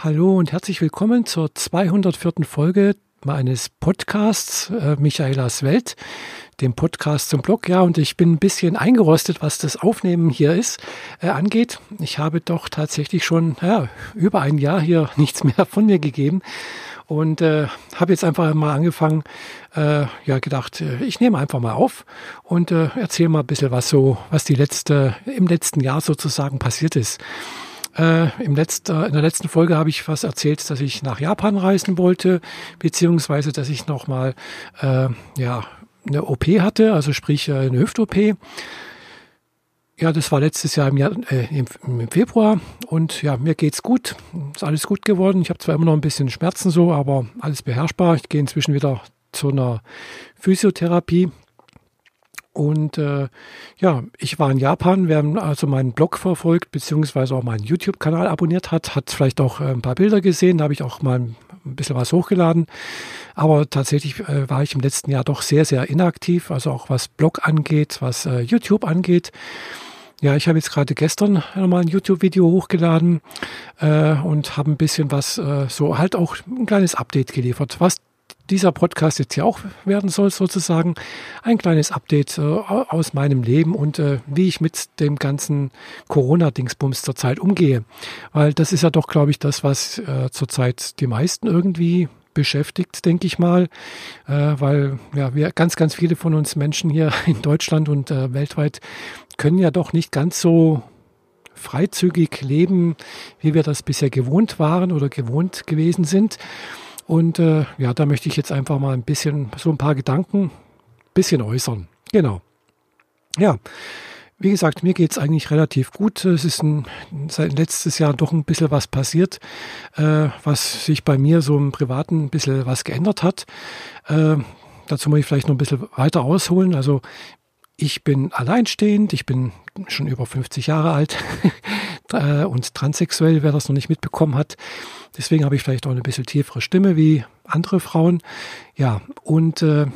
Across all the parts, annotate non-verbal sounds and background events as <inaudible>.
Hallo und herzlich willkommen zur 204. Folge meines Podcasts äh, Michaelas Welt, dem Podcast zum Blog. Ja, und ich bin ein bisschen eingerostet, was das Aufnehmen hier ist, äh, angeht. Ich habe doch tatsächlich schon ja, über ein Jahr hier <laughs> nichts mehr von mir gegeben und äh, habe jetzt einfach mal angefangen, äh, ja gedacht, äh, ich nehme einfach mal auf und äh, erzähle mal ein bisschen was so, was die letzte im letzten Jahr sozusagen passiert ist. Äh, im letzten, äh, in der letzten Folge habe ich was erzählt, dass ich nach Japan reisen wollte, beziehungsweise dass ich nochmal äh, ja, eine OP hatte, also sprich äh, eine Hüft-OP. Ja, das war letztes Jahr im, Jahr, äh, im, Februar und ja, mir geht's gut. Ist alles gut geworden. Ich habe zwar immer noch ein bisschen Schmerzen so, aber alles beherrschbar. Ich gehe inzwischen wieder zu einer Physiotherapie und äh, ja, ich war in Japan. Wer also meinen Blog verfolgt, beziehungsweise auch meinen YouTube-Kanal abonniert hat, hat vielleicht auch äh, ein paar Bilder gesehen. Da habe ich auch mal ein bisschen was hochgeladen. Aber tatsächlich äh, war ich im letzten Jahr doch sehr, sehr inaktiv, also auch was Blog angeht, was äh, YouTube angeht. Ja, ich habe jetzt gerade gestern nochmal ein YouTube-Video hochgeladen äh, und habe ein bisschen was, äh, so halt auch ein kleines Update geliefert, was dieser Podcast jetzt hier auch werden soll, sozusagen ein kleines Update äh, aus meinem Leben und äh, wie ich mit dem ganzen Corona-Dingsbums zurzeit umgehe. Weil das ist ja doch, glaube ich, das, was äh, zurzeit die meisten irgendwie beschäftigt, denke ich mal, äh, weil ja, wir ganz, ganz viele von uns Menschen hier <laughs> in Deutschland und äh, weltweit können ja doch nicht ganz so freizügig leben, wie wir das bisher gewohnt waren oder gewohnt gewesen sind. Und äh, ja, da möchte ich jetzt einfach mal ein bisschen, so ein paar Gedanken, ein bisschen äußern. Genau. Ja, wie gesagt, mir geht es eigentlich relativ gut. Es ist ein, seit letztes Jahr doch ein bisschen was passiert, äh, was sich bei mir so im Privaten ein bisschen was geändert hat. Äh, dazu muss ich vielleicht noch ein bisschen weiter ausholen. Also ich bin alleinstehend, ich bin schon über 50 Jahre alt <laughs> äh, und transsexuell, wer das noch nicht mitbekommen hat. Deswegen habe ich vielleicht auch eine bisschen tiefere Stimme wie andere Frauen. Ja, und äh,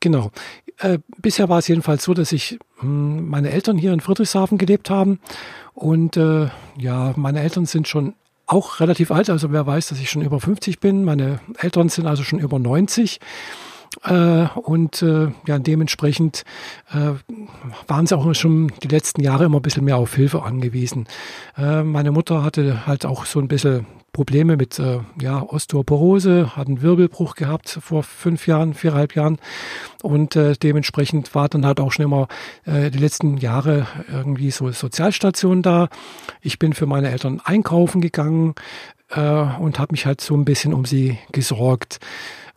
genau. Äh, bisher war es jedenfalls so, dass ich mh, hm, meine Eltern hier in Friedrichshafen gelebt haben. Und äh, ja, meine Eltern sind schon auch relativ alt. Also wer weiß, dass ich schon über 50 bin. Meine Eltern sind also schon über 90. Äh, und äh, ja, dementsprechend äh, waren sie auch schon die letzten Jahre immer ein bisschen mehr auf Hilfe angewiesen. Äh, meine Mutter hatte halt auch so ein bisschen Probleme mit äh, ja, Osteoporose, hat einen Wirbelbruch gehabt vor fünf Jahren, viereinhalb Jahren. Und äh, dementsprechend war dann halt auch schon immer äh, die letzten Jahre irgendwie so Sozialstation da. Ich bin für meine Eltern einkaufen gegangen äh, und habe mich halt so ein bisschen um sie gesorgt.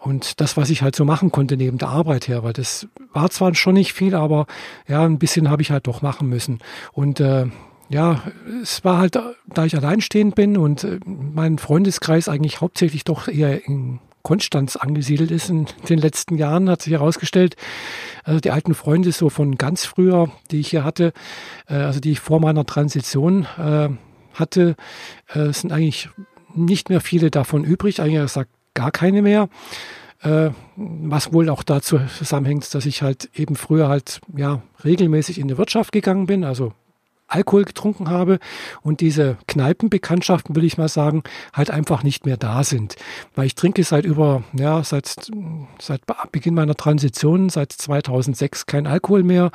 Und das, was ich halt so machen konnte neben der Arbeit her, weil das war zwar schon nicht viel, aber ja, ein bisschen habe ich halt doch machen müssen. Und äh, ja, es war halt, da ich alleinstehend bin und äh, mein Freundeskreis eigentlich hauptsächlich doch eher in Konstanz angesiedelt ist in den letzten Jahren, hat sich herausgestellt. Also die alten Freunde so von ganz früher, die ich hier hatte, äh, also die ich vor meiner Transition äh, hatte, äh, sind eigentlich nicht mehr viele davon übrig. Eigentlich gesagt, gar keine mehr. Äh, was wohl auch dazu zusammenhängt, dass ich halt eben früher halt ja regelmäßig in die Wirtschaft gegangen bin, also Alkohol getrunken habe und diese Kneipenbekanntschaften, will ich mal sagen, halt einfach nicht mehr da sind. Weil ich trinke seit über, ja, seit, seit Beginn meiner Transition, seit 2006 kein Alkohol mehr.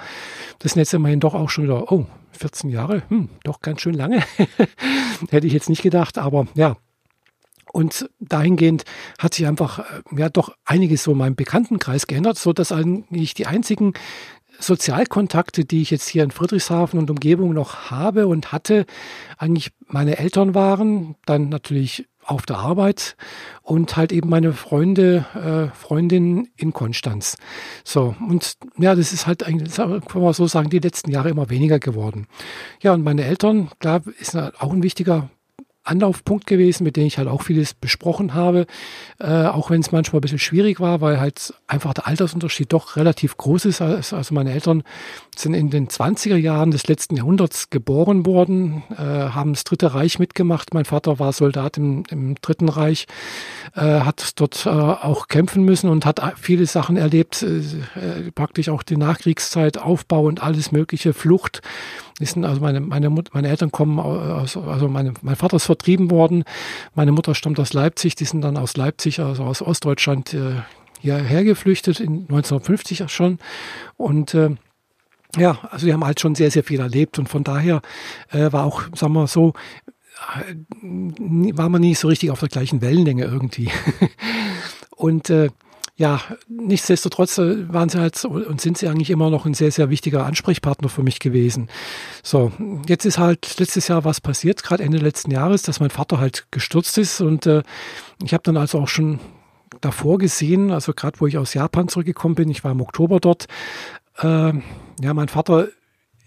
Das sind jetzt immerhin doch auch schon wieder, oh, 14 Jahre, hm, doch ganz schön lange. <laughs> Hätte ich jetzt nicht gedacht, aber ja, und dahingehend hat sich einfach äh, ja doch einiges so in meinem Bekanntenkreis geändert, so dass eigentlich die einzigen Sozialkontakte, die ich jetzt hier in Friedrichshafen und Umgebung noch habe und hatte, eigentlich meine Eltern waren, dann natürlich auf der Arbeit und halt eben meine Freunde, äh, Freundin in Konstanz. So, und ja, das ist halt eigentlich, kann man so sagen, die letzten Jahre immer weniger geworden. Ja, und meine Eltern, klar, ist auch ein wichtiger Anlaufpunkt gewesen, mit dem ich halt auch vieles besprochen habe, äh, auch wenn es manchmal ein bisschen schwierig war, weil halt einfach der Altersunterschied doch relativ groß ist. Also meine Eltern sind in den 20er Jahren des letzten Jahrhunderts geboren worden, äh, haben das Dritte Reich mitgemacht. Mein Vater war Soldat im, im Dritten Reich, äh, hat dort äh, auch kämpfen müssen und hat viele Sachen erlebt, äh, äh, praktisch auch die Nachkriegszeit, Aufbau und alles mögliche, Flucht. Also meine, meine, meine Eltern kommen aus, also meine, mein Vater ist vertrieben worden. Meine Mutter stammt aus Leipzig, die sind dann aus Leipzig, also aus Ostdeutschland, äh, hierher geflüchtet, in 1950 schon. Und äh, ja, also die haben halt schon sehr, sehr viel erlebt und von daher äh, war auch, sagen wir so, äh, war man nie so richtig auf der gleichen Wellenlänge irgendwie. <laughs> und äh, ja, nichtsdestotrotz äh, waren sie halt und sind sie eigentlich immer noch ein sehr, sehr wichtiger Ansprechpartner für mich gewesen. So, jetzt ist halt letztes Jahr was passiert, gerade Ende letzten Jahres, dass mein Vater halt gestürzt ist und äh, ich habe dann also auch schon davor gesehen, also gerade wo ich aus Japan zurückgekommen bin, ich war im Oktober dort, äh, ja, mein Vater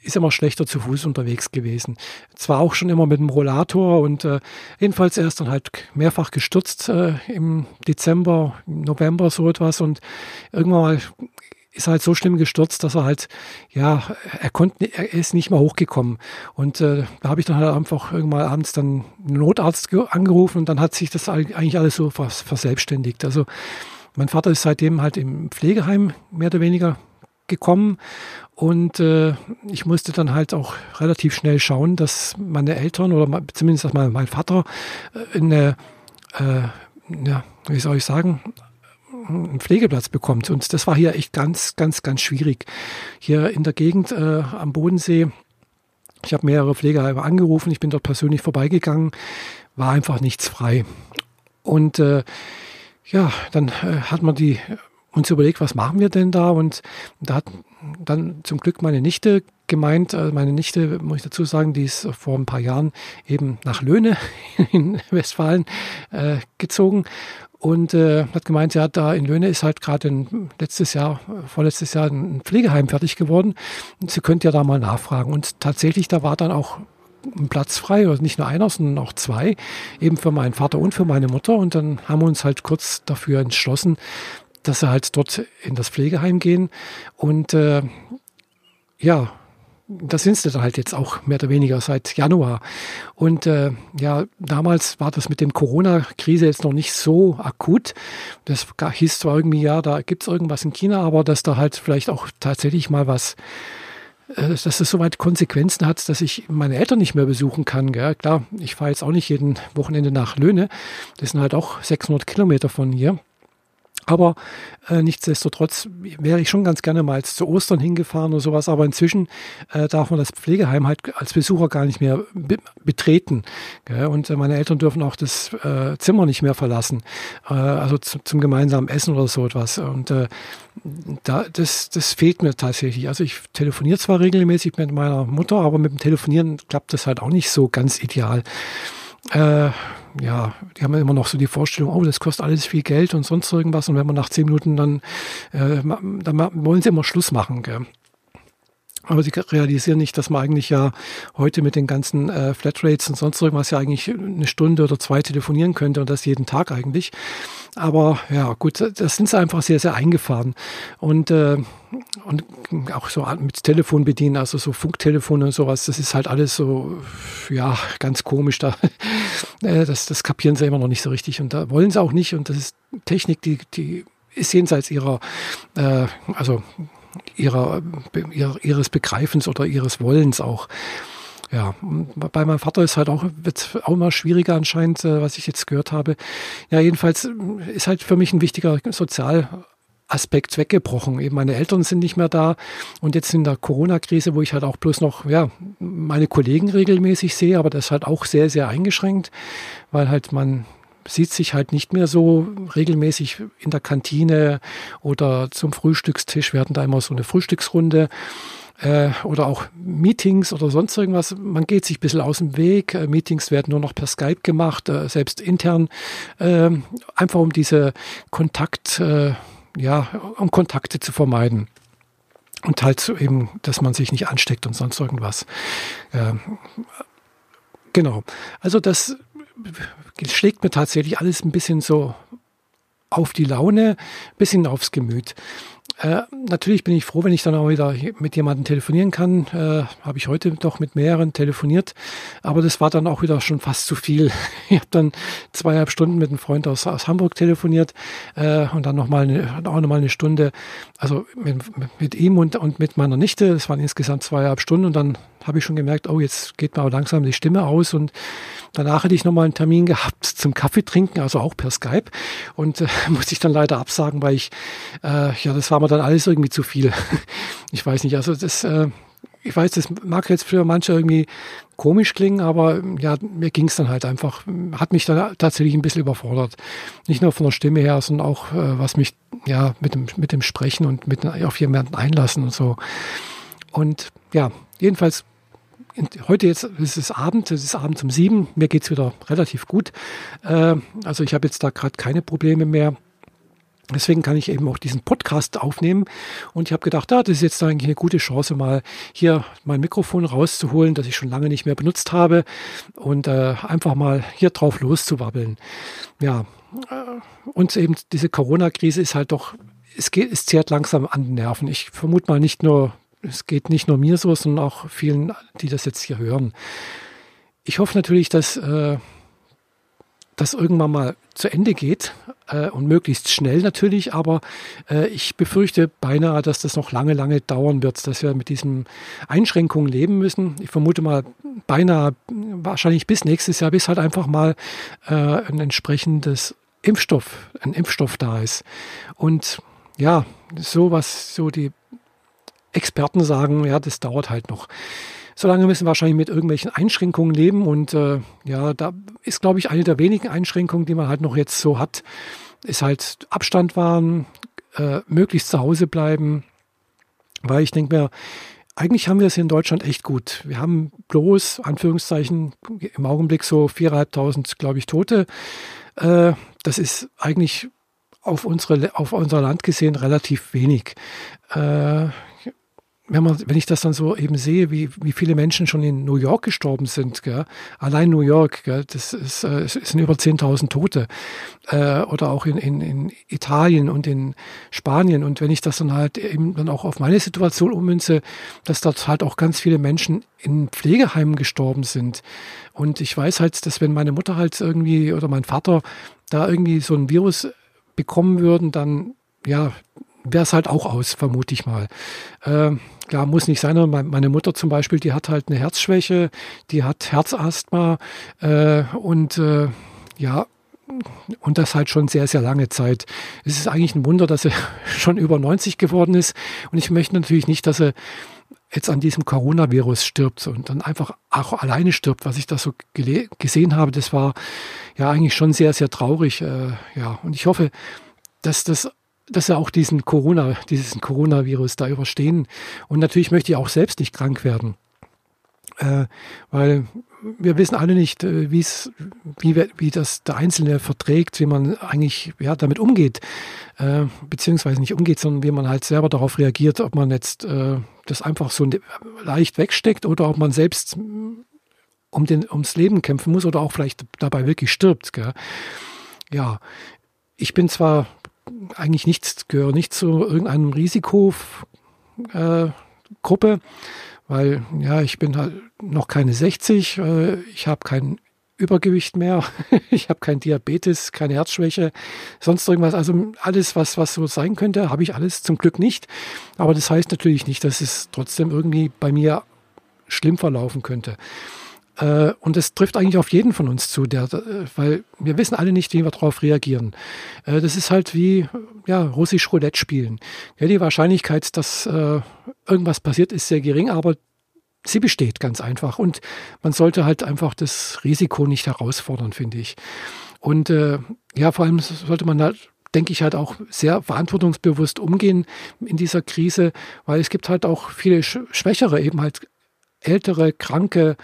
ist immer schlechter zu Fuß unterwegs gewesen. Zwar auch schon immer mit dem Rollator und äh, jedenfalls er ist dann halt mehrfach gestürzt äh, im Dezember, November so etwas und irgendwann mal ist halt so schlimm gestürzt, dass er halt, ja, er konnte, er ist nicht mehr hochgekommen. Und äh, da habe ich dann halt einfach irgendwann abends dann einen Notarzt angerufen und dann hat sich das eigentlich alles so vers verselbstständigt. Also mein Vater ist seitdem halt im Pflegeheim mehr oder weniger gekommen und äh, ich musste dann halt auch relativ schnell schauen, dass meine Eltern oder zumindest mein, mein Vater äh, eine, äh, ja, wie soll ich sagen, einen Pflegeplatz bekommt. Und das war hier echt ganz, ganz, ganz schwierig. Hier in der Gegend äh, am Bodensee, ich habe mehrere Pflegeheime angerufen, ich bin dort persönlich vorbeigegangen, war einfach nichts frei. Und äh, ja, dann äh, hat man die uns überlegt, was machen wir denn da? Und da hat dann zum Glück meine Nichte gemeint, äh, meine Nichte, muss ich dazu sagen, die ist vor ein paar Jahren eben nach Löhne <laughs> in Westfalen äh, gezogen und äh, hat gemeint, ja, da in Löhne ist halt gerade letztes Jahr, vorletztes Jahr ein Pflegeheim fertig geworden. Sie könnte ja da mal nachfragen. Und tatsächlich, da war dann auch ein Platz frei, also nicht nur einer, sondern auch zwei, eben für meinen Vater und für meine Mutter. Und dann haben wir uns halt kurz dafür entschlossen, dass sie halt dort in das Pflegeheim gehen. Und äh, ja, da sind sie dann halt jetzt auch mehr oder weniger seit Januar. Und äh, ja, damals war das mit dem Corona-Krise jetzt noch nicht so akut. Das hieß zwar irgendwie, ja, da gibt es irgendwas in China, aber dass da halt vielleicht auch tatsächlich mal was äh, dass es soweit Konsequenzen hat, dass ich meine Eltern nicht mehr besuchen kann. Gell? Klar, ich fahre jetzt auch nicht jeden Wochenende nach Löhne. Das sind halt auch 600 Kilometer von hier. Aber äh, nichtsdestotrotz wäre ich schon ganz gerne mal zu Ostern hingefahren oder sowas. Aber inzwischen äh, darf man das Pflegeheim halt als Besucher gar nicht mehr be betreten. Gell? Und äh, meine Eltern dürfen auch das äh, Zimmer nicht mehr verlassen. Äh, also zu, zum gemeinsamen Essen oder so etwas. Und äh, da, das, das fehlt mir tatsächlich. Also ich telefoniere zwar regelmäßig mit meiner Mutter, aber mit dem Telefonieren klappt das halt auch nicht so ganz ideal. Äh, ja, die haben immer noch so die Vorstellung, oh, das kostet alles viel Geld und sonst irgendwas. Und wenn man nach zehn Minuten dann, äh, dann wollen sie immer Schluss machen. Gell? Aber sie realisieren nicht, dass man eigentlich ja heute mit den ganzen äh, Flatrates und sonst irgendwas ja eigentlich eine Stunde oder zwei telefonieren könnte und das jeden Tag eigentlich. Aber ja, gut, das sind sie einfach sehr, sehr eingefahren. Und, äh, und auch so mit Telefon bedienen, also so Funktelefon und sowas, das ist halt alles so, ja, ganz komisch. Da, <laughs> äh, das, das kapieren sie immer noch nicht so richtig und da wollen sie auch nicht. Und das ist Technik, die, die ist jenseits ihrer, äh, also ihrer, ihres Begreifens oder ihres Wollens auch. Ja, bei meinem Vater ist halt auch, wird auch immer schwieriger anscheinend, äh, was ich jetzt gehört habe. Ja, jedenfalls ist halt für mich ein wichtiger Sozialaspekt weggebrochen. Eben meine Eltern sind nicht mehr da und jetzt in der Corona-Krise, wo ich halt auch bloß noch, ja, meine Kollegen regelmäßig sehe, aber das halt auch sehr, sehr eingeschränkt, weil halt man sieht sich halt nicht mehr so regelmäßig in der Kantine oder zum Frühstückstisch. Wir hatten da immer so eine Frühstücksrunde äh, oder auch Meetings oder sonst irgendwas. Man geht sich ein bisschen aus dem Weg. Äh, Meetings werden nur noch per Skype gemacht, äh, selbst intern, äh, einfach um diese Kontakt, ja, um Kontakte zu vermeiden. Und halt so eben, dass man sich nicht ansteckt und sonst irgendwas. Ähm, genau. Also das schlägt mir tatsächlich alles ein bisschen so auf die Laune, ein bisschen aufs Gemüt. Äh, natürlich bin ich froh, wenn ich dann auch wieder mit jemandem telefonieren kann. Äh, Habe ich heute doch mit mehreren telefoniert, aber das war dann auch wieder schon fast zu viel. <laughs> Ich habe dann zweieinhalb Stunden mit einem Freund aus, aus Hamburg telefoniert äh, und dann nochmal eine, auch nochmal eine Stunde, also mit, mit ihm und, und mit meiner Nichte. Das waren insgesamt zweieinhalb Stunden und dann habe ich schon gemerkt, oh, jetzt geht mir langsam die Stimme aus und danach hätte ich nochmal einen Termin gehabt zum Kaffee trinken, also auch per Skype und äh, <laughs> musste ich dann leider absagen, weil ich, äh, ja, das war mir dann alles irgendwie zu viel. <laughs> ich weiß nicht, also das, äh, ich weiß, das mag jetzt für manche irgendwie komisch klingen, aber ja, mir ging es dann halt einfach, hat mich dann tatsächlich ein bisschen überfordert. Nicht nur von der Stimme her, sondern auch, äh, was mich ja mit dem, mit dem Sprechen und mit auf jemanden einlassen und so. Und ja, jedenfalls, heute jetzt ist es Abend, es ist abends um sieben, mir geht es wieder relativ gut. Äh, also ich habe jetzt da gerade keine Probleme mehr. Deswegen kann ich eben auch diesen Podcast aufnehmen. Und ich habe gedacht, ah, das ist jetzt eigentlich eine gute Chance, mal hier mein Mikrofon rauszuholen, das ich schon lange nicht mehr benutzt habe und äh, einfach mal hier drauf loszuwabbeln. Ja, äh, und eben diese Corona-Krise ist halt doch, es geht, es zehrt langsam an den Nerven. Ich vermute mal nicht nur, es geht nicht nur mir so, sondern auch vielen, die das jetzt hier hören. Ich hoffe natürlich, dass äh, das irgendwann mal zu Ende geht äh, und möglichst schnell natürlich, aber äh, ich befürchte beinahe, dass das noch lange, lange dauern wird, dass wir mit diesen Einschränkungen leben müssen. Ich vermute mal beinahe wahrscheinlich bis nächstes Jahr, bis halt einfach mal äh, ein entsprechendes Impfstoff, ein Impfstoff da ist. Und ja, so was so die Experten sagen, ja, das dauert halt noch. Solange müssen wir wahrscheinlich mit irgendwelchen Einschränkungen leben. Und äh, ja, da ist, glaube ich, eine der wenigen Einschränkungen, die man halt noch jetzt so hat, ist halt Abstand wahren, äh, möglichst zu Hause bleiben. Weil ich denke mir, eigentlich haben wir es in Deutschland echt gut. Wir haben bloß, Anführungszeichen, im Augenblick so 4.500, glaube ich, Tote. Äh, das ist eigentlich auf, unsere, auf unser Land gesehen relativ wenig. Äh, wenn, man, wenn ich das dann so eben sehe, wie, wie viele Menschen schon in New York gestorben sind, gell? allein New York, gell? das ist, äh, es sind über 10.000 Tote, äh, oder auch in, in, in Italien und in Spanien. Und wenn ich das dann halt eben dann auch auf meine Situation ummünze, dass dort halt auch ganz viele Menschen in Pflegeheimen gestorben sind. Und ich weiß halt, dass wenn meine Mutter halt irgendwie oder mein Vater da irgendwie so ein Virus bekommen würden, dann ja, wäre es halt auch aus, vermute ich mal. Äh, klar, muss nicht sein, meine Mutter zum Beispiel, die hat halt eine Herzschwäche, die hat Herzasthma äh, und äh, ja, und das halt schon sehr, sehr lange Zeit. Es ist eigentlich ein Wunder, dass er <laughs> schon über 90 geworden ist. Und ich möchte natürlich nicht, dass er jetzt an diesem Coronavirus stirbt und dann einfach auch alleine stirbt. Was ich da so gesehen habe, das war ja eigentlich schon sehr, sehr traurig. Äh, ja, und ich hoffe, dass das dass wir auch diesen Corona, diesen Coronavirus da überstehen. Und natürlich möchte ich auch selbst nicht krank werden. Äh, weil wir wissen alle nicht, äh, wie es, wie, wie das der Einzelne verträgt, wie man eigentlich ja, damit umgeht, äh, beziehungsweise nicht umgeht, sondern wie man halt selber darauf reagiert, ob man jetzt äh, das einfach so leicht wegsteckt oder ob man selbst um den, ums Leben kämpfen muss oder auch vielleicht dabei wirklich stirbt. Gell? Ja, ich bin zwar eigentlich nichts, gehöre nicht zu irgendeinem Risikogruppe, äh, weil ja, ich bin halt noch keine 60, äh, ich habe kein Übergewicht mehr, <laughs> ich habe kein Diabetes, keine Herzschwäche, sonst irgendwas. Also alles, was, was so sein könnte, habe ich alles zum Glück nicht. Aber das heißt natürlich nicht, dass es trotzdem irgendwie bei mir schlimm verlaufen könnte. Äh, und es trifft eigentlich auf jeden von uns zu, der, äh, weil wir wissen alle nicht, wie wir darauf reagieren. Äh, das ist halt wie ja, russisch Roulette spielen. Die Wahrscheinlichkeit, dass irgendwas passiert, ist sehr gering, aber sie besteht ganz einfach. Und man sollte halt einfach das Risiko nicht herausfordern, finde ich. Und äh, ja, vor allem sollte man halt denke ich, halt auch sehr verantwortungsbewusst umgehen in dieser Krise, weil es gibt halt auch viele Schwächere, eben halt ältere, kranke,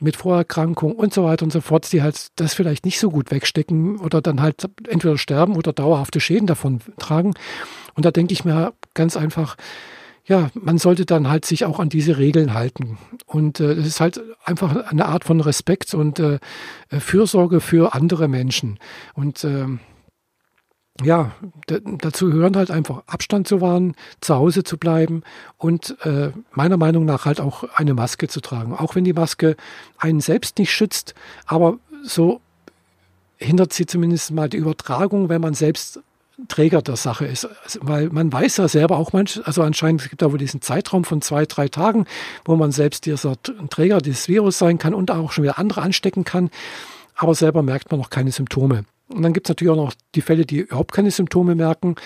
mit Vorerkrankung und so weiter und so fort, die halt das vielleicht nicht so gut wegstecken oder dann halt entweder sterben oder dauerhafte Schäden davon tragen. Und da denke ich mir ganz einfach, ja, man sollte dann halt sich auch an diese Regeln halten. Und äh, das ist halt einfach eine Art von Respekt und äh, Fürsorge für andere Menschen. Und äh, ja, dazu gehören halt einfach Abstand zu wahren, zu Hause zu bleiben und äh, meiner Meinung nach halt auch eine Maske zu tragen. Auch wenn die Maske einen selbst nicht schützt, aber so hindert sie zumindest mal die Übertragung, wenn man selbst Träger der Sache ist. Also, weil man weiß ja selber auch manch, also anscheinend gibt es da wohl diesen Zeitraum von zwei, drei Tagen, wo man selbst dieser Träger des Virus sein kann und auch schon wieder andere anstecken kann. Aber selber merkt man noch keine Symptome. Und dann gibt es natürlich auch noch die Fälle, die überhaupt keine Symptome merken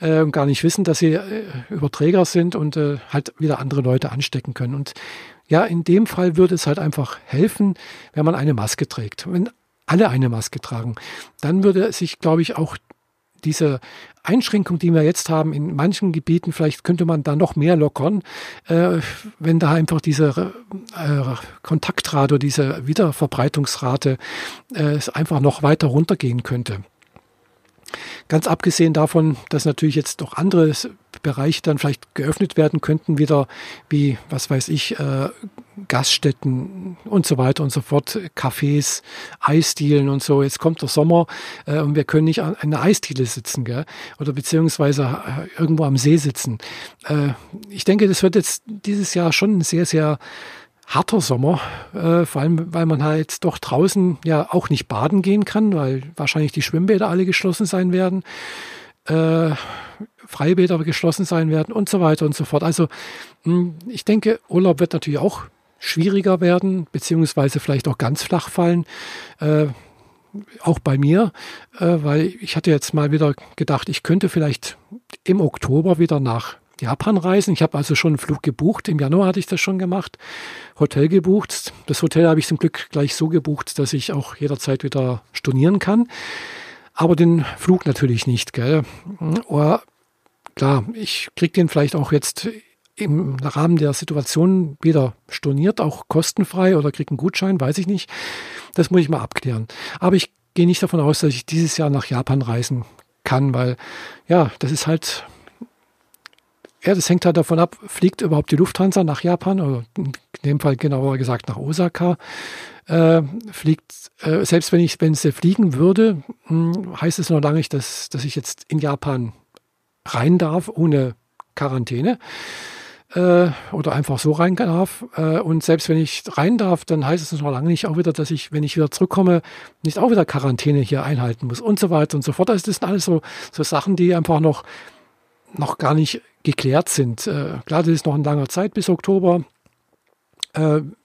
äh, und gar nicht wissen, dass sie äh, Überträger sind und äh, halt wieder andere Leute anstecken können. Und ja, in dem Fall würde es halt einfach helfen, wenn man eine Maske trägt. Wenn alle eine Maske tragen, dann würde sich, glaube ich, auch diese Einschränkung, die wir jetzt haben, in manchen Gebieten, vielleicht könnte man da noch mehr lockern, äh, wenn da einfach diese äh, Kontaktrate oder diese Wiederverbreitungsrate äh, einfach noch weiter runtergehen könnte. Ganz abgesehen davon, dass natürlich jetzt noch andere Bereiche dann vielleicht geöffnet werden könnten, wieder wie, was weiß ich, äh, Gaststätten und so weiter und so fort, Cafés, Eisdielen und so. Jetzt kommt der Sommer äh, und wir können nicht an einer Eisdiele sitzen, gell? oder beziehungsweise äh, irgendwo am See sitzen. Äh, ich denke, das wird jetzt dieses Jahr schon ein sehr, sehr harter Sommer, äh, vor allem weil man halt doch draußen ja auch nicht baden gehen kann, weil wahrscheinlich die Schwimmbäder alle geschlossen sein werden, äh, Freibäder geschlossen sein werden und so weiter und so fort. Also hm, ich denke, Urlaub wird natürlich auch schwieriger werden, beziehungsweise vielleicht auch ganz flach fallen. Äh, auch bei mir, äh, weil ich hatte jetzt mal wieder gedacht, ich könnte vielleicht im Oktober wieder nach Japan reisen. Ich habe also schon einen Flug gebucht. Im Januar hatte ich das schon gemacht. Hotel gebucht. Das Hotel habe ich zum Glück gleich so gebucht, dass ich auch jederzeit wieder stornieren kann. Aber den Flug natürlich nicht, gell? Oder klar, ich kriege den vielleicht auch jetzt im Rahmen der Situation wieder storniert, auch kostenfrei oder kriege einen Gutschein, weiß ich nicht. Das muss ich mal abklären. Aber ich gehe nicht davon aus, dass ich dieses Jahr nach Japan reisen kann, weil ja, das ist halt ja, das hängt halt davon ab, fliegt überhaupt die Lufthansa nach Japan, oder in dem Fall genauer gesagt nach Osaka. Äh, fliegt, äh, selbst wenn ich, wenn sie fliegen würde, mh, hm, heißt es noch lange nicht, dass, dass ich jetzt in Japan rein darf, ohne Quarantäne. Äh, oder einfach so rein darf. Äh, und selbst wenn ich rein darf, dann heißt es noch lange nicht auch wieder, dass ich, wenn ich wieder zurückkomme, nicht auch wieder Quarantäne hier einhalten muss und so weiter und so fort. Also das sind alles so, so Sachen, die einfach noch, noch gar nicht geklärt sind. Äh, klar, das ist noch ein langer Zeit bis Oktober.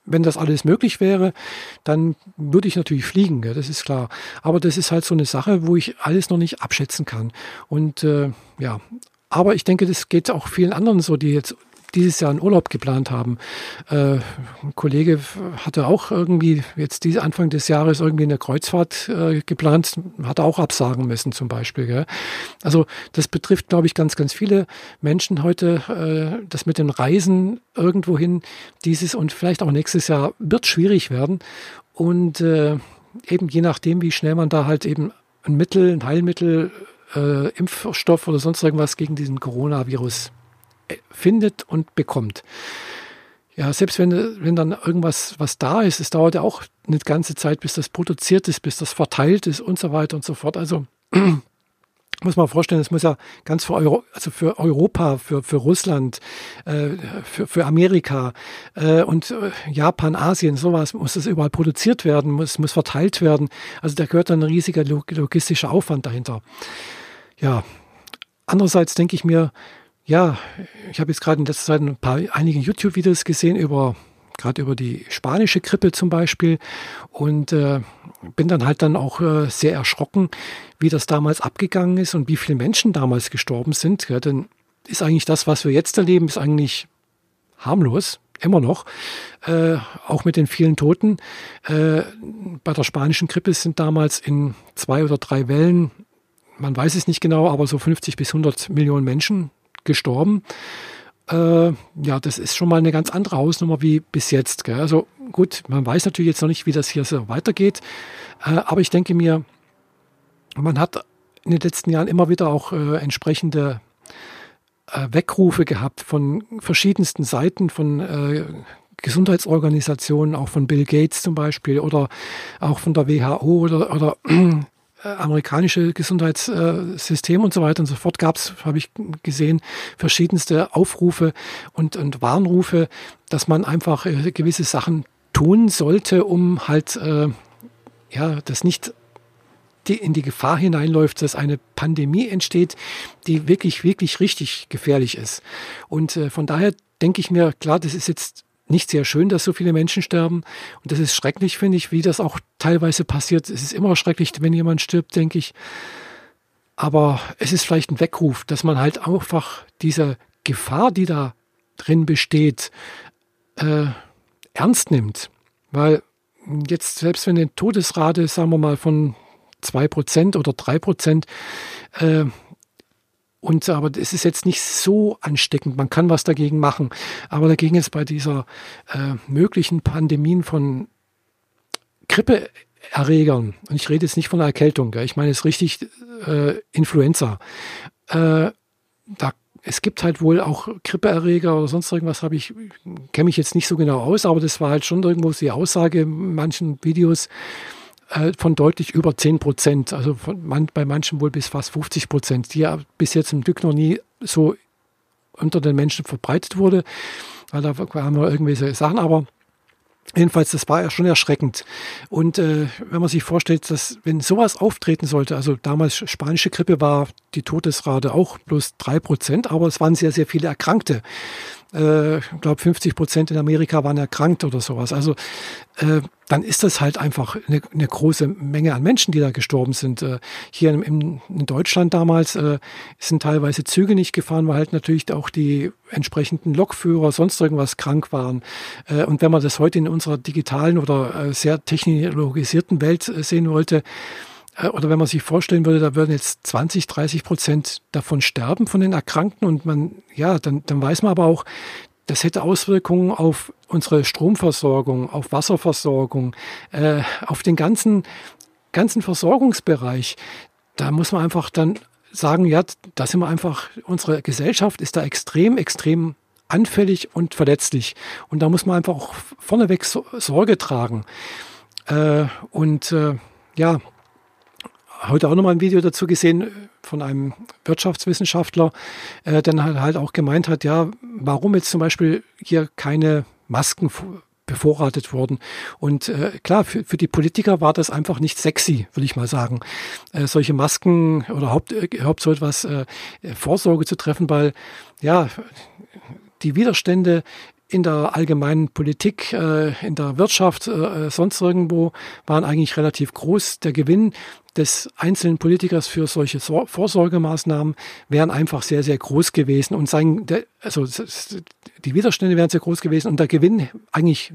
Wenn das alles möglich wäre, dann würde ich natürlich fliegen, gell, das ist klar. Aber das ist halt so eine Sache, wo ich alles noch nicht abschätzen kann. Und äh, ja, aber ich denke, das geht auch vielen anderen so, die jetzt dieses Jahr einen Urlaub geplant haben. Äh, ein Kollege hatte auch irgendwie jetzt diese Anfang des Jahres irgendwie eine Kreuzfahrt äh, geplant, hat auch absagen müssen zum Beispiel. Gell? Also das betrifft, glaube ich, ganz, ganz viele Menschen heute, äh, das mit den Reisen irgendwohin dieses und vielleicht auch nächstes Jahr wird schwierig werden. Und äh, eben je nachdem, wie schnell man da halt eben ein Mittel, ein Heilmittel, äh, Impfstoff oder sonst irgendwas gegen diesen Coronavirus findet und bekommt. Ja, selbst wenn, wenn dann irgendwas was da ist, es dauert ja auch eine ganze Zeit, bis das produziert ist, bis das verteilt ist und so weiter und so fort. Also <clears throat> muss man vorstellen, es muss ja ganz für, Euro, also für Europa, für, für Russland, äh, für, für Amerika äh, und äh, Japan, Asien, sowas, muss das überall produziert werden, muss, muss verteilt werden. Also da gehört dann ein riesiger logistischer Aufwand dahinter. Ja, andererseits denke ich mir, ja, ich habe jetzt gerade in letzter Zeit ein paar einige YouTube-Videos gesehen über gerade über die spanische Grippe zum Beispiel und äh, bin dann halt dann auch äh, sehr erschrocken, wie das damals abgegangen ist und wie viele Menschen damals gestorben sind. Ja, denn ist eigentlich das, was wir jetzt erleben, ist eigentlich harmlos, immer noch, äh, auch mit den vielen Toten. Äh, bei der spanischen Grippe sind damals in zwei oder drei Wellen, man weiß es nicht genau, aber so 50 bis 100 Millionen Menschen gestorben. Äh, ja, das ist schon mal eine ganz andere Hausnummer wie bis jetzt. Gell? Also gut, man weiß natürlich jetzt noch nicht, wie das hier so weitergeht. Äh, aber ich denke mir, man hat in den letzten Jahren immer wieder auch äh, entsprechende äh, Weckrufe gehabt von verschiedensten Seiten, von äh, Gesundheitsorganisationen, auch von Bill Gates zum Beispiel oder auch von der WHO oder, oder amerikanische Gesundheitssystem und so weiter und so fort gab es, habe ich gesehen, verschiedenste Aufrufe und, und Warnrufe, dass man einfach äh, gewisse Sachen tun sollte, um halt äh, ja das nicht in die Gefahr hineinläuft, dass eine Pandemie entsteht, die wirklich, wirklich richtig gefährlich ist. Und äh, von daher denke ich mir, klar, das ist jetzt nicht sehr schön, dass so viele Menschen sterben. Und das ist schrecklich, finde ich, wie das auch teilweise passiert. Es ist immer schrecklich, wenn jemand stirbt, denke ich. Aber es ist vielleicht ein Weckruf, dass man halt einfach diese Gefahr, die da drin besteht, äh, ernst nimmt. Weil jetzt, selbst wenn eine Todesrate, sagen wir mal, von 2% oder 3%, äh, und aber es ist jetzt nicht so ansteckend. Man kann was dagegen machen. Aber dagegen ist bei dieser äh, möglichen Pandemien von Grippeerregern, und ich rede jetzt nicht von einer Erkältung, gell, ich meine jetzt richtig äh, Influenza. Äh, da, es gibt halt wohl auch Grippeerreger oder sonst irgendwas, habe ich, kenne mich jetzt nicht so genau aus, aber das war halt schon irgendwo die Aussage in manchen Videos, von deutlich über 10 Prozent, also man, bei manchen wohl bis fast 50 Prozent, die ja bis jetzt im Glück noch nie so unter den Menschen verbreitet wurde. Weil da haben wir irgendwelche Sachen, aber Jedenfalls, das war ja schon erschreckend. Und äh, wenn man sich vorstellt, dass wenn sowas auftreten sollte, also damals spanische Grippe war die Todesrate auch bloß drei Prozent, aber es waren sehr, sehr viele Erkrankte äh, ich glaube 50 Prozent in Amerika waren erkrankt oder sowas. Also äh, dann ist das halt einfach eine, eine, große Menge an Menschen, die da gestorben sind. Äh, hier in, in, Deutschland damals sind teilweise Züge nicht gefahren, weil halt natürlich auch die entsprechenden Lokführer sonst irgendwas krank waren. Und wenn man das heute in unserer digitalen oder sehr technologisierten Welt sehen wollte, oder wenn man sich vorstellen würde, da würden jetzt 20, 30 Prozent davon sterben von den Erkrankten und man, ja, dann, dann weiß man aber auch, das hätte Auswirkungen auf unsere Stromversorgung, auf Wasserversorgung, äh, auf den ganzen, ganzen Versorgungsbereich. Da muss man einfach dann sagen, ja, da sind wir einfach, unsere Gesellschaft ist da extrem, extrem anfällig und verletzlich. Und da muss man einfach auch vorneweg Sorge tragen. Äh, und äh, ja, heute auch nochmal ein Video dazu gesehen äh, von einem Wirtschaftswissenschaftler, äh, der halt, halt auch gemeint hat, ja, warum jetzt zum Beispiel hier keine Masken bevorratet wurden. Und äh, klar, für, für die Politiker war das einfach nicht sexy, würde ich mal sagen, äh, solche Masken oder überhaupt, äh, überhaupt so etwas äh, Vorsorge zu treffen, weil ja, die Widerstände in der allgemeinen Politik, äh, in der Wirtschaft, äh, sonst irgendwo waren eigentlich relativ groß. Der Gewinn des einzelnen Politikers für solche Vorsorgemaßnahmen wären einfach sehr, sehr groß gewesen und sein, also die Widerstände wären sehr groß gewesen und der Gewinn eigentlich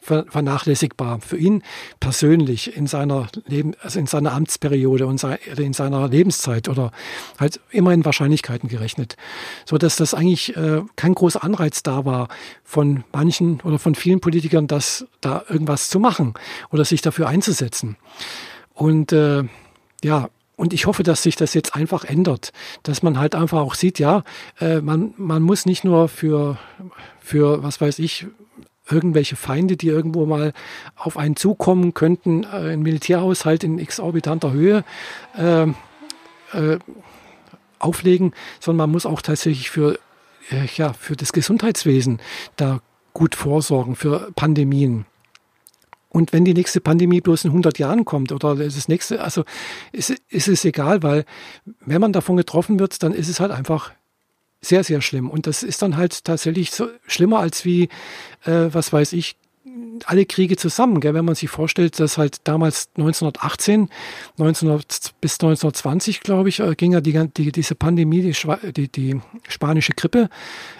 vernachlässigbar für ihn persönlich in seiner Leben, also in seiner Amtsperiode und in seiner Lebenszeit oder halt immer in Wahrscheinlichkeiten gerechnet, so dass das eigentlich äh, kein großer Anreiz da war von manchen oder von vielen Politikern, das da irgendwas zu machen oder sich dafür einzusetzen. Und äh, ja, und ich hoffe, dass sich das jetzt einfach ändert, dass man halt einfach auch sieht, ja, äh, man, man muss nicht nur für, für, was weiß ich, irgendwelche Feinde, die irgendwo mal auf einen zukommen könnten, äh, ein Militärhaushalt in exorbitanter Höhe äh, äh, auflegen, sondern man muss auch tatsächlich für, äh, ja, für das Gesundheitswesen da gut vorsorgen, für Pandemien. Und wenn die nächste Pandemie bloß in 100 Jahren kommt oder das nächste, also ist, ist es egal, weil wenn man davon getroffen wird, dann ist es halt einfach sehr, sehr schlimm. Und das ist dann halt tatsächlich so schlimmer als wie, äh, was weiß ich, alle Kriege zusammen. Gell? Wenn man sich vorstellt, dass halt damals 1918 1900 bis 1920, glaube ich, äh, ging ja die, die, diese Pandemie, die, die, die spanische Grippe,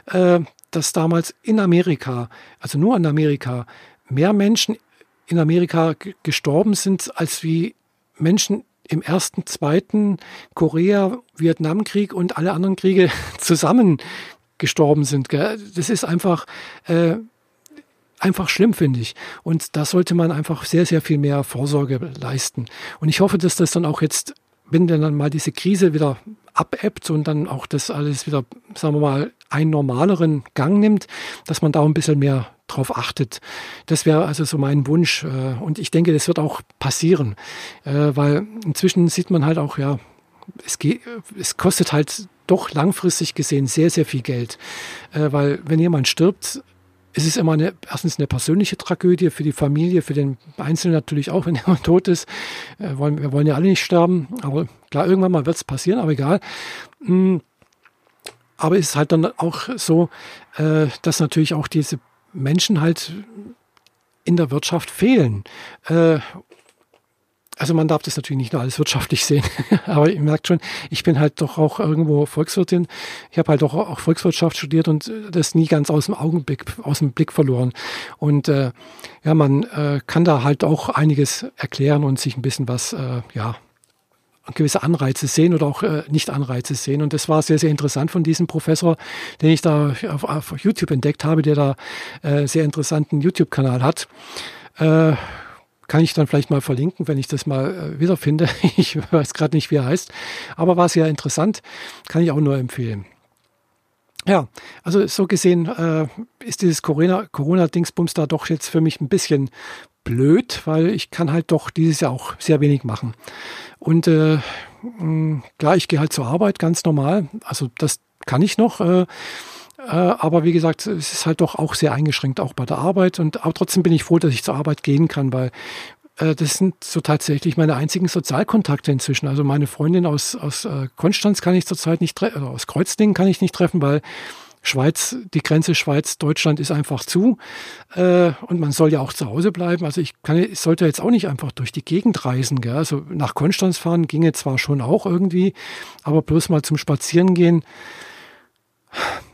äh, dass damals in Amerika, also nur in Amerika, mehr Menschen in Amerika gestorben sind, als wie Menschen im ersten, zweiten Korea, Vietnamkrieg und alle anderen Kriege <laughs> zusammen gestorben sind. Das ist einfach, äh, einfach schlimm, finde ich. Und da sollte man einfach sehr, sehr viel mehr Vorsorge leisten. Und ich hoffe, dass das dann auch jetzt, wenn dann mal diese Krise wieder abebbt und dann auch das alles wieder, sagen wir mal, einen normaleren Gang nimmt, dass man da ein bisschen mehr drauf achtet. Das wäre also so mein Wunsch. Äh, und ich denke, das wird auch passieren, äh, weil inzwischen sieht man halt auch, ja, es, geht, es kostet halt doch langfristig gesehen sehr, sehr viel Geld. Äh, weil wenn jemand stirbt, es ist immer eine, erstens eine persönliche Tragödie für die Familie, für den Einzelnen natürlich auch, <laughs> wenn er tot ist. Äh, wollen, wir wollen ja alle nicht sterben, aber klar, irgendwann mal wird es passieren, aber egal. Mm, aber es ist halt dann auch so, dass natürlich auch diese Menschen halt in der Wirtschaft fehlen. Äh, also man darf das natürlich nicht nur alles wirtschaftlich sehen, <laughs> aber ihr merkt schon, ich bin halt doch auch irgendwo Volkswirtin. Ich habe halt auch, auch Volkswirtschaft studiert und das nie ganz aus dem Augenblick, aus dem Blick verloren. Und äh, ja, man äh, kann da halt auch einiges erklären und sich ein bisschen was, ja, gewisse Anreize sehen oder auch äh, Nicht-Anreize sehen. Und das war sehr, sehr interessant von diesem Professor, den ich da auf, auf YouTube entdeckt habe, der da äh, sehr interessanten YouTube-Kanal hat. Äh, kann ich dann vielleicht mal verlinken, wenn ich das mal äh, wiederfinde. <laughs> Ich weiß gerade nicht, wie er heißt. Aber war sehr interessant. Kann ich auch nur empfehlen. Ja, also so gesehen äh, ist dieses Corona-Dingsbums da doch jetzt für mich ein bisschen blöd, weil ich kann halt doch dieses Jahr auch sehr wenig machen. Und äh, klar, ich gehe halt zur Arbeit ganz normal. Also das kann ich noch. Äh, äh, aber wie gesagt, es ist halt doch auch sehr eingeschränkt, auch bei der Arbeit. Und aber trotzdem bin ich froh, dass ich zur Arbeit gehen kann, weil äh, das sind so tatsächlich meine einzigen Sozialkontakte inzwischen. Also meine Freundin aus, aus äh, Konstanz kann ich zurzeit nicht treffen, aus Kreuzdingen kann ich nicht treffen, weil Schweiz, die Grenze Schweiz-Deutschland ist einfach zu äh, und man soll ja auch zu Hause bleiben. Also ich, kann, ich sollte jetzt auch nicht einfach durch die Gegend reisen. Gell? Also nach Konstanz fahren ginge zwar schon auch irgendwie, aber bloß mal zum Spazieren gehen,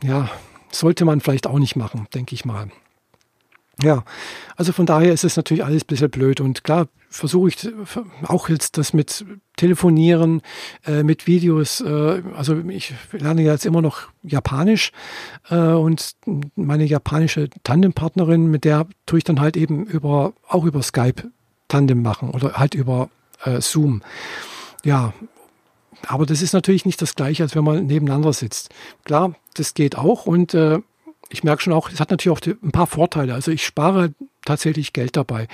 ja, sollte man vielleicht auch nicht machen, denke ich mal. Ja, also von daher ist es natürlich alles ein bisschen blöd und klar versuche ich auch jetzt das mit Telefonieren, äh, mit Videos, äh, also ich lerne jetzt immer noch Japanisch äh, und meine japanische Tandempartnerin, mit der tue ich dann halt eben über, auch über Skype Tandem machen oder halt über äh, Zoom. Ja, aber das ist natürlich nicht das gleiche, als wenn man nebeneinander sitzt. Klar, das geht auch und äh, ich merke schon auch, es hat natürlich auch ein paar Vorteile. Also ich spare tatsächlich Geld dabei,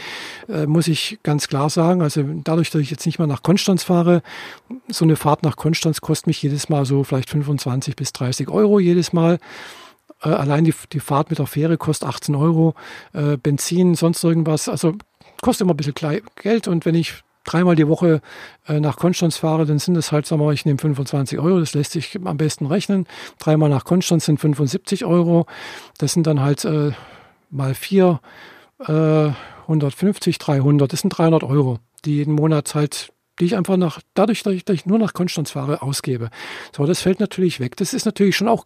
äh, muss ich ganz klar sagen. Also dadurch, dass ich jetzt nicht mehr nach Konstanz fahre, so eine Fahrt nach Konstanz kostet mich jedes Mal so vielleicht 25 bis 30 Euro jedes Mal. Äh, allein die, die Fahrt mit der Fähre kostet 18 Euro, äh, Benzin, sonst irgendwas. Also kostet immer ein bisschen Geld und wenn ich dreimal die Woche äh, nach Konstanz fahre, dann sind es halt, sagen wir mal, ich nehme 25 Euro, das lässt sich am besten rechnen. Dreimal nach Konstanz sind 75 Euro. Das sind dann halt äh, mal vier, äh, 150, 300, das sind 300 Euro, die jeden Monat halt die ich einfach nach, dadurch, dass ich, dass ich nur nach Konstanz fahre, ausgebe. So, das fällt natürlich weg. Das ist natürlich schon auch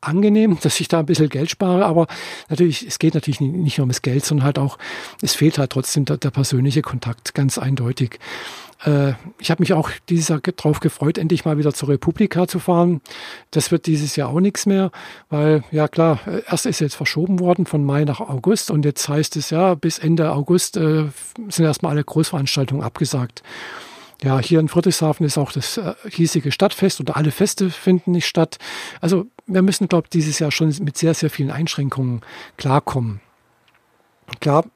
angenehm, dass ich da ein bisschen Geld spare, aber natürlich, es geht natürlich nicht nur ums Geld, sondern halt auch, es fehlt halt trotzdem der, der persönliche Kontakt, ganz eindeutig. Äh, ich habe mich auch dieses Jahr darauf gefreut, endlich mal wieder zur Republika zu fahren. Das wird dieses Jahr auch nichts mehr, weil, ja klar, äh, erst ist jetzt verschoben worden von Mai nach August und jetzt heißt es ja, bis Ende August äh, sind erstmal alle Großveranstaltungen abgesagt. Ja, hier in Friedrichshafen ist auch das äh, hiesige Stadtfest oder alle Feste finden nicht statt. Also wir müssen, glaube ich, dieses Jahr schon mit sehr, sehr vielen Einschränkungen klarkommen. Klar,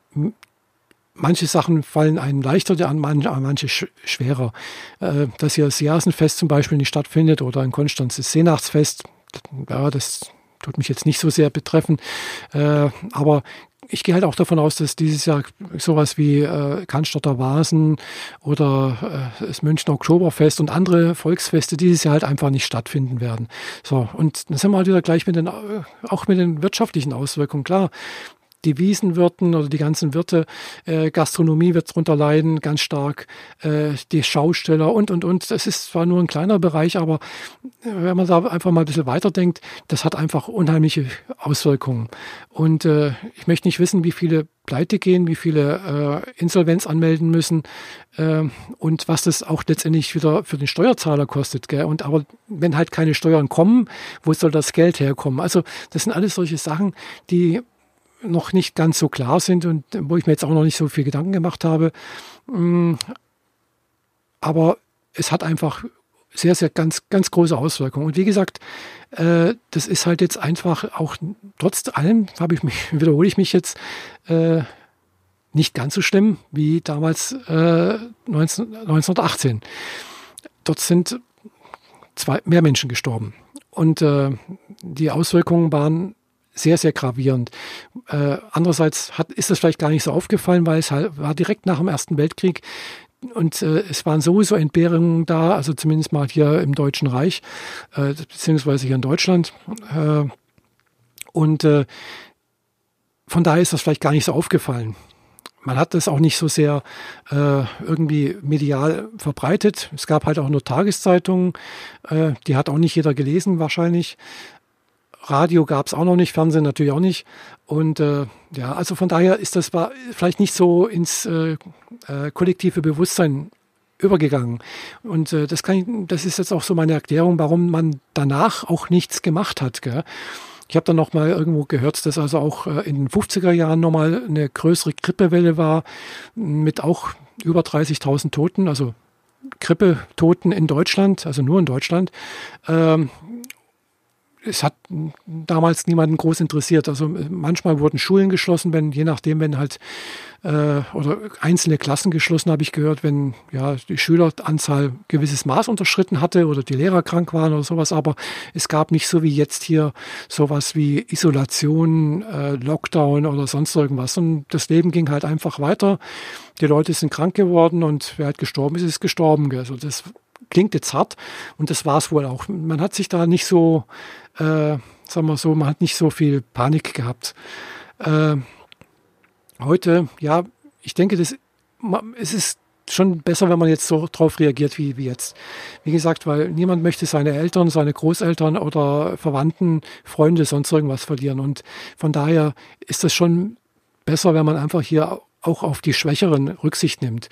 manche Sachen fallen einem leichter an, manche schwerer. Äh, dass hier das Jasenfest zum Beispiel nicht stattfindet oder in Konstanz das Seenachtsfest, ja, das tut mich jetzt nicht so sehr betreffen. Äh, aber ich gehe halt auch davon aus, dass dieses Jahr sowas wie äh, Cannstatter Vasen oder äh, das Münchner Oktoberfest und andere Volksfeste dieses Jahr halt einfach nicht stattfinden werden. So, und dann sind wir halt wieder gleich mit den, äh, auch mit den wirtschaftlichen Auswirkungen. Klar, die Wiesenwirten oder die ganzen Wirte, äh, Gastronomie wird darunter leiden, ganz stark, äh, die Schausteller und, und, und. Das ist zwar nur ein kleiner Bereich, aber äh, wenn man da einfach mal ein bisschen weiterdenkt, das hat einfach unheimliche Auswirkungen. Und äh, ich möchte nicht wissen, wie viele pleite gehen, wie viele äh, Insolvenz anmelden müssen äh, und was das auch letztendlich wieder für den Steuerzahler kostet. Gell? Und aber wenn halt keine Steuern kommen, wo soll das Geld herkommen? Also das sind alles solche Sachen, die noch nicht ganz so klar sind und wo ich mir jetzt auch noch nicht so viel Gedanken gemacht habe. Mm, aber es hat einfach sehr, sehr ganz, ganz große Auswirkungen. Und wie gesagt, äh, das ist halt jetzt einfach auch trotz allem, habe ich mich, <laughs> wiederhole ich mich jetzt, äh, nicht ganz so schlimm wie damals äh, 19, 1918. Dort sind zwei, mehr Menschen gestorben. Und äh, die Auswirkungen waren sehr, sehr gravierend. Äh, andererseits hat, ist das vielleicht gar nicht so aufgefallen, weil es halt war direkt nach dem Ersten Weltkrieg und äh, es waren sowieso Entbehrungen da, also zumindest mal hier im Deutschen Reich, äh, beziehungsweise hier in Deutschland. Äh, und äh, von daher ist das vielleicht gar nicht so aufgefallen. Man hat das auch nicht so sehr äh, irgendwie medial verbreitet. Es gab halt auch nur Tageszeitungen, äh, die hat auch nicht jeder gelesen wahrscheinlich. Radio gab es auch noch nicht, Fernsehen natürlich auch nicht. Und äh, ja, also von daher ist das vielleicht nicht so ins äh, äh, kollektive Bewusstsein übergegangen. Und äh, das, kann ich, das ist jetzt auch so meine Erklärung, warum man danach auch nichts gemacht hat. Gell? Ich habe dann noch mal irgendwo gehört, dass also auch äh, in den 50er Jahren noch mal eine größere Grippewelle war mit auch über 30.000 Toten, also Grippetoten in Deutschland, also nur in Deutschland. Ähm, es hat damals niemanden groß interessiert. Also manchmal wurden Schulen geschlossen, wenn, je nachdem, wenn halt, äh, oder einzelne Klassen geschlossen, habe ich gehört, wenn ja die Schüleranzahl gewisses Maß unterschritten hatte oder die Lehrer krank waren oder sowas. Aber es gab nicht so wie jetzt hier sowas wie Isolation, äh, Lockdown oder sonst irgendwas. Und das Leben ging halt einfach weiter. Die Leute sind krank geworden und wer halt gestorben ist, ist gestorben. Also das klingt jetzt hart und das war es wohl auch. Man hat sich da nicht so, äh, sagen wir so, man hat nicht so viel Panik gehabt. Äh, heute, ja, ich denke, das, es ist schon besser, wenn man jetzt so drauf reagiert wie, wie jetzt. Wie gesagt, weil niemand möchte seine Eltern, seine Großeltern oder Verwandten, Freunde, sonst irgendwas verlieren. Und von daher ist das schon besser, wenn man einfach hier auch auf die Schwächeren Rücksicht nimmt.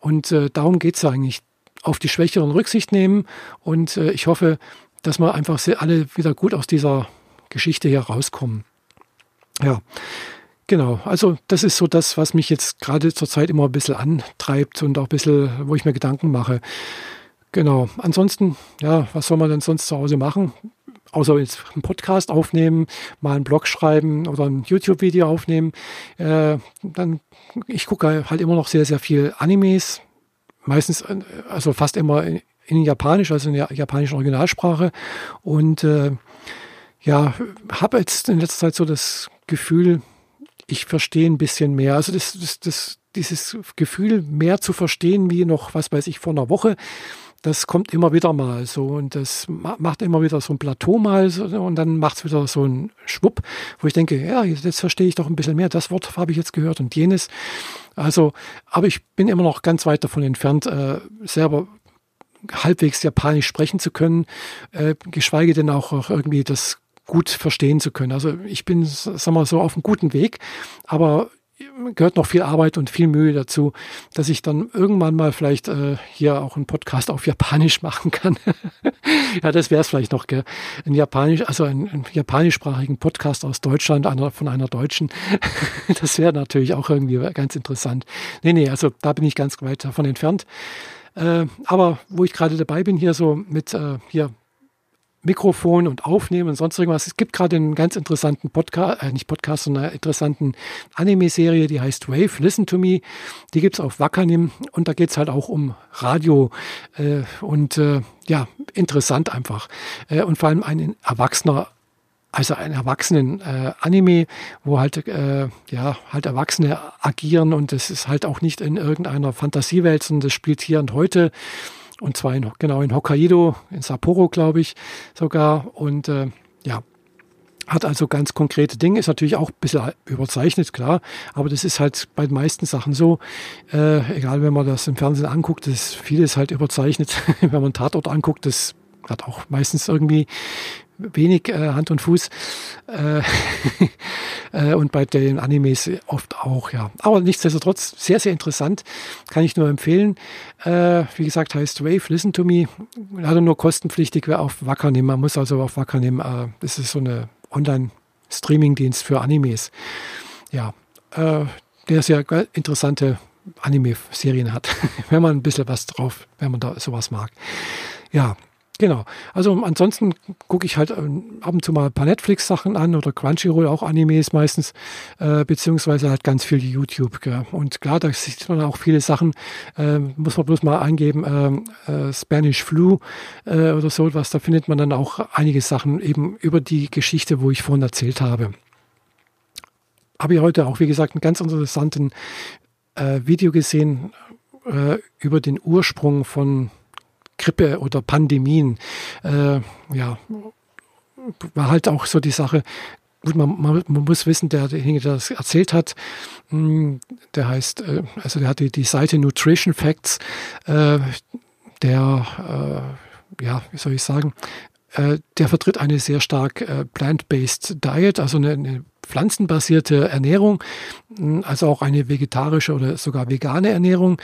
Und äh, darum geht es eigentlich auf die Schwächeren Rücksicht nehmen. Und äh, ich hoffe, dass wir einfach alle wieder gut aus dieser Geschichte hier rauskommen. Ja, genau. Also das ist so das, was mich jetzt gerade zurzeit immer ein bisschen antreibt und auch ein bisschen, wo ich mir Gedanken mache. Genau. Ansonsten, ja, was soll man denn sonst zu Hause machen? Außer jetzt einen Podcast aufnehmen, mal einen Blog schreiben oder ein YouTube-Video aufnehmen. Äh, dann, ich gucke halt immer noch sehr, sehr viel Animes, meistens, äh, also fast immer in, Japanisch, also in der japanischen Originalsprache. Und äh, ja, habe jetzt in letzter Zeit so das Gefühl, ich verstehe ein bisschen mehr. Also das, das, das, dieses Gefühl, mehr zu verstehen, wie noch, was weiß ich, vor einer Woche, das kommt immer wieder mal so und das macht immer wieder so ein Plateau mal so, und dann macht es wieder so ein Schwupp, wo ich denke, ja, jetzt verstehe ich doch ein bisschen mehr. Das Wort habe ich jetzt gehört und jenes. Also, aber ich bin immer noch ganz weit davon entfernt, äh, selber halbwegs Japanisch sprechen zu können, äh, geschweige denn auch, auch irgendwie das gut verstehen zu können. Also ich bin, sagen wir so, auf einem guten Weg, aber gehört noch viel Arbeit und viel Mühe dazu, dass ich dann irgendwann mal vielleicht äh, hier auch einen Podcast auf Japanisch machen kann. <laughs> ja, das wäre es vielleicht noch, gell? Ein Japanisch, also ein, ein japanischsprachigen Podcast aus Deutschland einer, von einer Deutschen. <laughs> das wäre natürlich auch irgendwie ganz interessant. Nee, nee, also da bin ich ganz weit davon entfernt. Äh, aber wo ich gerade dabei bin, hier so mit äh, hier Mikrofon und Aufnehmen und sonst irgendwas. Es gibt gerade einen ganz interessanten Podcast, äh, nicht Podcast, sondern eine interessanten Anime-Serie, die heißt Wave, Listen to Me. Die gibt's auf Wakanim und da geht's halt auch um Radio äh, und äh, ja, interessant einfach. Äh, und vor allem ein Erwachsener also ein erwachsenen äh, wo halt äh, ja halt Erwachsene agieren und es ist halt auch nicht in irgendeiner Fantasiewelt, sondern das spielt hier und heute und zwar in, genau in Hokkaido, in Sapporo, glaube ich, sogar. Und äh, ja, hat also ganz konkrete Dinge, ist natürlich auch ein bisschen überzeichnet, klar, aber das ist halt bei den meisten Sachen so, äh, egal wenn man das im Fernsehen anguckt, das vieles halt überzeichnet, <laughs> wenn man Tatort anguckt, das hat auch meistens irgendwie wenig äh, Hand und Fuß. Äh, <laughs> äh, und bei den Animes oft auch, ja. Aber nichtsdestotrotz sehr, sehr interessant. Kann ich nur empfehlen. Äh, wie gesagt, heißt Wave, Listen to Me. Leider nur kostenpflichtig wer auf Wacker nehmen. Man muss also auf Wacker nehmen. Äh, das ist so eine Online-Streaming-Dienst für Animes. Ja, der sehr interessante Anime-Serien hat, <laughs> wenn man ein bisschen was drauf, wenn man da sowas mag. Ja, Genau. Also ansonsten gucke ich halt ähm, ab und zu mal ein paar Netflix-Sachen an oder Crunchyroll, auch Animes meistens, äh, beziehungsweise halt ganz viel YouTube. Gell. Und klar, da sieht man auch viele Sachen, äh, muss man bloß mal eingeben, ähm, äh, Spanish Flu äh, oder so was, da findet man dann auch einige Sachen eben über die Geschichte, wo ich vorhin erzählt habe. Habe ich heute auch, wie gesagt, einen ganz interessanten äh, Video gesehen äh, über den Ursprung von Grippe oder Pandemien. Äh, ja, war halt auch so die Sache. Gut, man, man, man muss wissen, der, derjenige, der das erzählt hat, hm, der heißt, äh, also der hat die, die Seite Nutrition Facts, äh, der, äh, ja, wie soll ich sagen, äh, der vertritt eine sehr stark äh, plant-based Diet, also eine, eine pflanzenbasierte Ernährung, hm, also auch eine vegetarische oder sogar vegane Ernährung.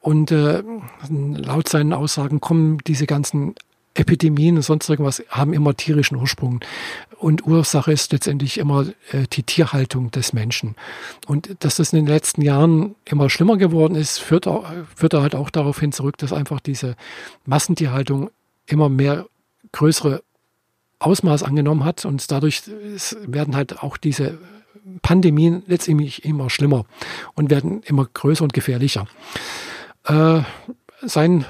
Und äh, laut seinen Aussagen kommen diese ganzen Epidemien und sonst irgendwas haben immer tierischen Ursprung. Und Ursache ist letztendlich immer äh, die Tierhaltung des Menschen. Und dass das in den letzten Jahren immer schlimmer geworden ist, führt, auch, führt halt auch darauf hin zurück, dass einfach diese Massentierhaltung immer mehr größere Ausmaß angenommen hat und dadurch werden halt auch diese Pandemien letztendlich immer schlimmer und werden immer größer und gefährlicher. Äh, sein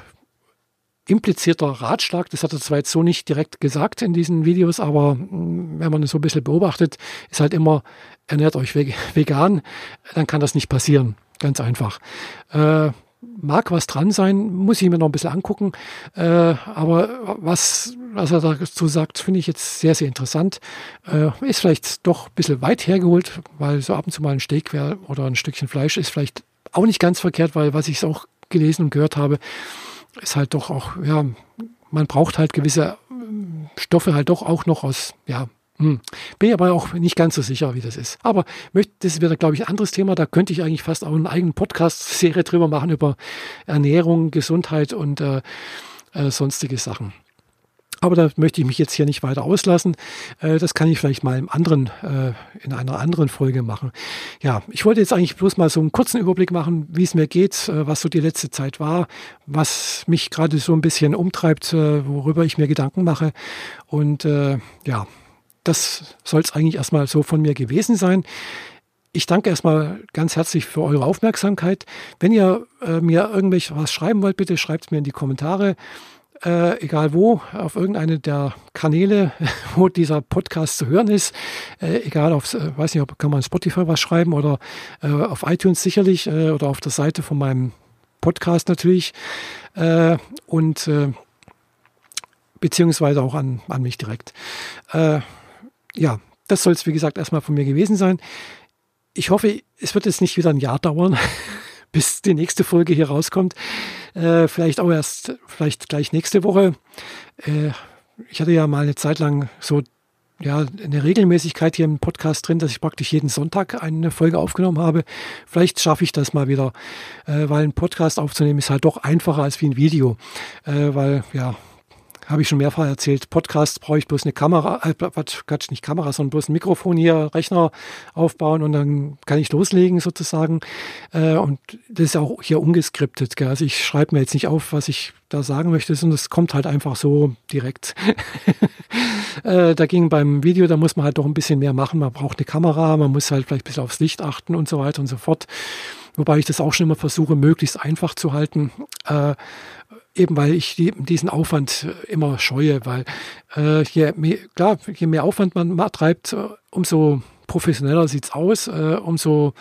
implizierter Ratschlag, das hat er zwar jetzt so nicht direkt gesagt in diesen Videos, aber mm, wenn man es so ein bisschen beobachtet, ist halt immer, ernährt euch <laughs> vegan, dann kann das nicht passieren. Ganz einfach. Äh, mag was dran sein, muss ich mir noch ein bisschen angucken. Äh, aber was, was er dazu sagt, finde ich jetzt sehr, sehr interessant. Äh, ist vielleicht doch ein bisschen weit hergeholt, weil so ab und zu mal ein Steak wäre oder ein Stückchen Fleisch ist vielleicht auch nicht ganz verkehrt, weil was ich auch gelesen und gehört habe, ist halt doch auch, ja, man braucht halt gewisse Stoffe halt doch auch noch aus, ja, hm. Bin aber auch nicht ganz so sicher, wie das ist. Aber das wäre, glaube ich, ein anderes Thema. Da könnte ich eigentlich fast auch eine eigene Podcast-Serie drüber machen über Ernährung, Gesundheit und äh, äh, sonstige Sachen. Aber da möchte ich mich jetzt hier nicht weiter auslassen. Äh, das kann ich vielleicht mal im anderen, äh, in einer anderen Folge machen. Ja, ich wollte jetzt eigentlich bloß mal so einen kurzen Überblick machen, wie es mir geht, äh, was so die letzte Zeit war, was mich gerade so ein bisschen umtreibt, worüber ich mir Gedanken mache. Und ja, das soll es eigentlich erstmal so von mir gewesen sein. Ich danke erstmal ganz herzlich für eure Aufmerksamkeit. Wenn ihr äh, mir irgendwelche was schreiben wollt, bitte schreibt es mir in die Kommentare. Äh, egal wo, auf irgendeine der Kanäle, <laughs> wo dieser Podcast zu hören ist. Äh, egal auf, äh, weiß nicht, ob kann man Spotify was schreiben oder äh, auf iTunes sicherlich äh, oder auf der Seite von meinem Podcast natürlich. Äh, und beziehungsweise auch an, an mich direkt ja, das soll es, wie gesagt, erstmal von mir gewesen sein. Ich hoffe, es wird jetzt nicht wieder ein Jahr dauern, <laughs> bis die nächste Folge hier rauskommt. Äh, vielleicht auch erst, vielleicht gleich nächste Woche. Äh, ich hatte ja mal eine Zeit lang so ja, eine Regelmäßigkeit hier im Podcast drin, dass ich praktisch jeden Sonntag eine Folge aufgenommen habe. Vielleicht schaffe ich das mal wieder, äh, weil ein Podcast aufzunehmen ist halt doch einfacher als wie ein Video, äh, weil ja, habe ich schon mehrfach erzählt, Podcast brauche ich bloß eine Kamera, äh, Quatsch, nicht Kamera, sondern bloß ein Mikrofon hier, Rechner aufbauen und dann kann ich loslegen sozusagen. Äh, und das ist auch hier ungeskriptet. Gell? Also ich schreibe mir jetzt nicht auf, was ich da sagen möchte, sondern es kommt halt einfach so direkt. <laughs> äh, dagegen beim Video, da muss man halt doch ein bisschen mehr machen. Man braucht eine Kamera, man muss halt vielleicht ein bisschen aufs Licht achten und so weiter und so fort. Wobei ich das auch schon immer versuche, möglichst einfach zu halten. Äh, eben weil ich die, diesen Aufwand äh, immer scheue, weil äh, je mehr, klar, je mehr Aufwand man treibt, äh, umso professioneller sieht's aus, äh, umso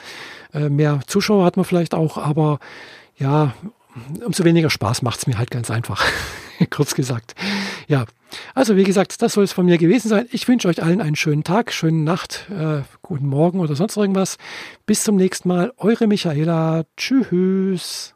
äh, mehr Zuschauer hat man vielleicht auch, aber ja, umso weniger Spaß macht's mir halt ganz einfach, <laughs> kurz gesagt. Ja, also wie gesagt, das soll es von mir gewesen sein. Ich wünsche euch allen einen schönen Tag, schöne Nacht, äh, guten Morgen oder sonst irgendwas. Bis zum nächsten Mal. Eure Michaela. Tschüss.